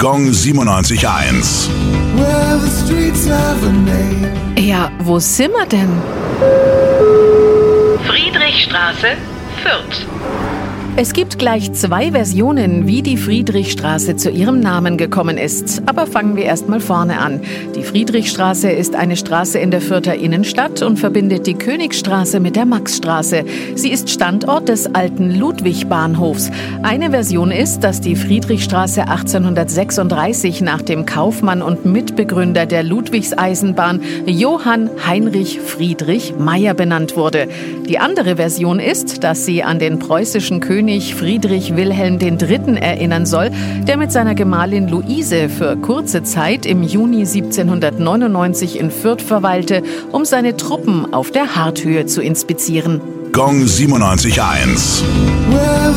Gong 97.1. Well, the streets have a name. Ja, wo sind wir denn? Friedrichstraße, Fürth. Es gibt gleich zwei Versionen, wie die Friedrichstraße zu ihrem Namen gekommen ist. Aber fangen wir erst mal vorne an. Die Friedrichstraße ist eine Straße in der Fürther Innenstadt und verbindet die Königsstraße mit der Maxstraße. Sie ist Standort des alten Ludwig-Bahnhofs. Eine Version ist, dass die Friedrichstraße 1836 nach dem Kaufmann und Mitbegründer der Ludwigseisenbahn Johann Heinrich Friedrich Meyer benannt wurde. Die andere Version ist, dass sie an den preußischen König Friedrich Wilhelm III. erinnern soll, der mit seiner Gemahlin Luise für kurze Zeit im Juni 1799 in Fürth verweilte, um seine Truppen auf der Harthöhe zu inspizieren. Gong 97.1. Well,